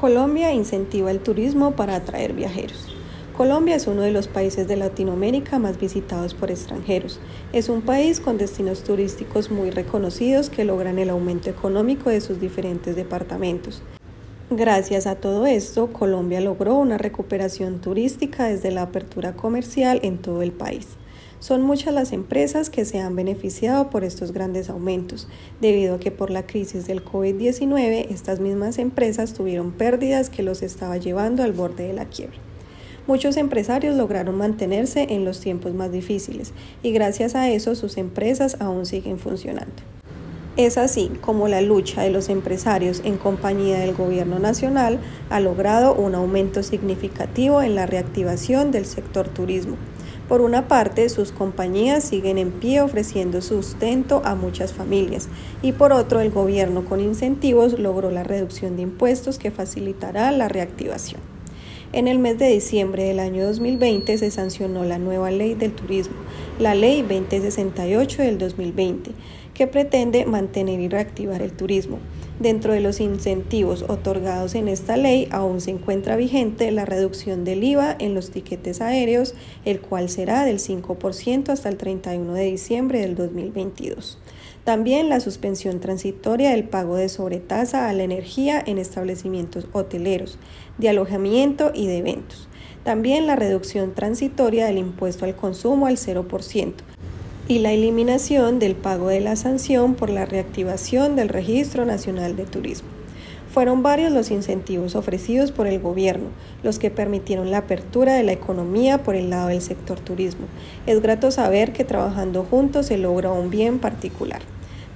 Colombia incentiva el turismo para atraer viajeros. Colombia es uno de los países de Latinoamérica más visitados por extranjeros. Es un país con destinos turísticos muy reconocidos que logran el aumento económico de sus diferentes departamentos. Gracias a todo esto, Colombia logró una recuperación turística desde la apertura comercial en todo el país. Son muchas las empresas que se han beneficiado por estos grandes aumentos, debido a que por la crisis del COVID-19 estas mismas empresas tuvieron pérdidas que los estaba llevando al borde de la quiebra. Muchos empresarios lograron mantenerse en los tiempos más difíciles y gracias a eso sus empresas aún siguen funcionando. Es así como la lucha de los empresarios en compañía del gobierno nacional ha logrado un aumento significativo en la reactivación del sector turismo. Por una parte, sus compañías siguen en pie ofreciendo sustento a muchas familias y por otro, el gobierno con incentivos logró la reducción de impuestos que facilitará la reactivación. En el mes de diciembre del año 2020 se sancionó la nueva ley del turismo, la ley 2068 del 2020, que pretende mantener y reactivar el turismo. Dentro de los incentivos otorgados en esta ley aún se encuentra vigente la reducción del IVA en los tiquetes aéreos, el cual será del 5% hasta el 31 de diciembre del 2022. También la suspensión transitoria del pago de sobretasa a la energía en establecimientos hoteleros, de alojamiento y de eventos. También la reducción transitoria del impuesto al consumo al 0%, y la eliminación del pago de la sanción por la reactivación del Registro Nacional de Turismo. Fueron varios los incentivos ofrecidos por el gobierno, los que permitieron la apertura de la economía por el lado del sector turismo. Es grato saber que trabajando juntos se logra un bien particular.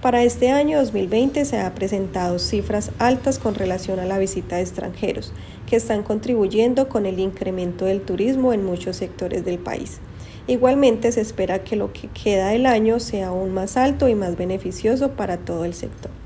Para este año 2020 se han presentado cifras altas con relación a la visita de extranjeros, que están contribuyendo con el incremento del turismo en muchos sectores del país. Igualmente se espera que lo que queda del año sea aún más alto y más beneficioso para todo el sector.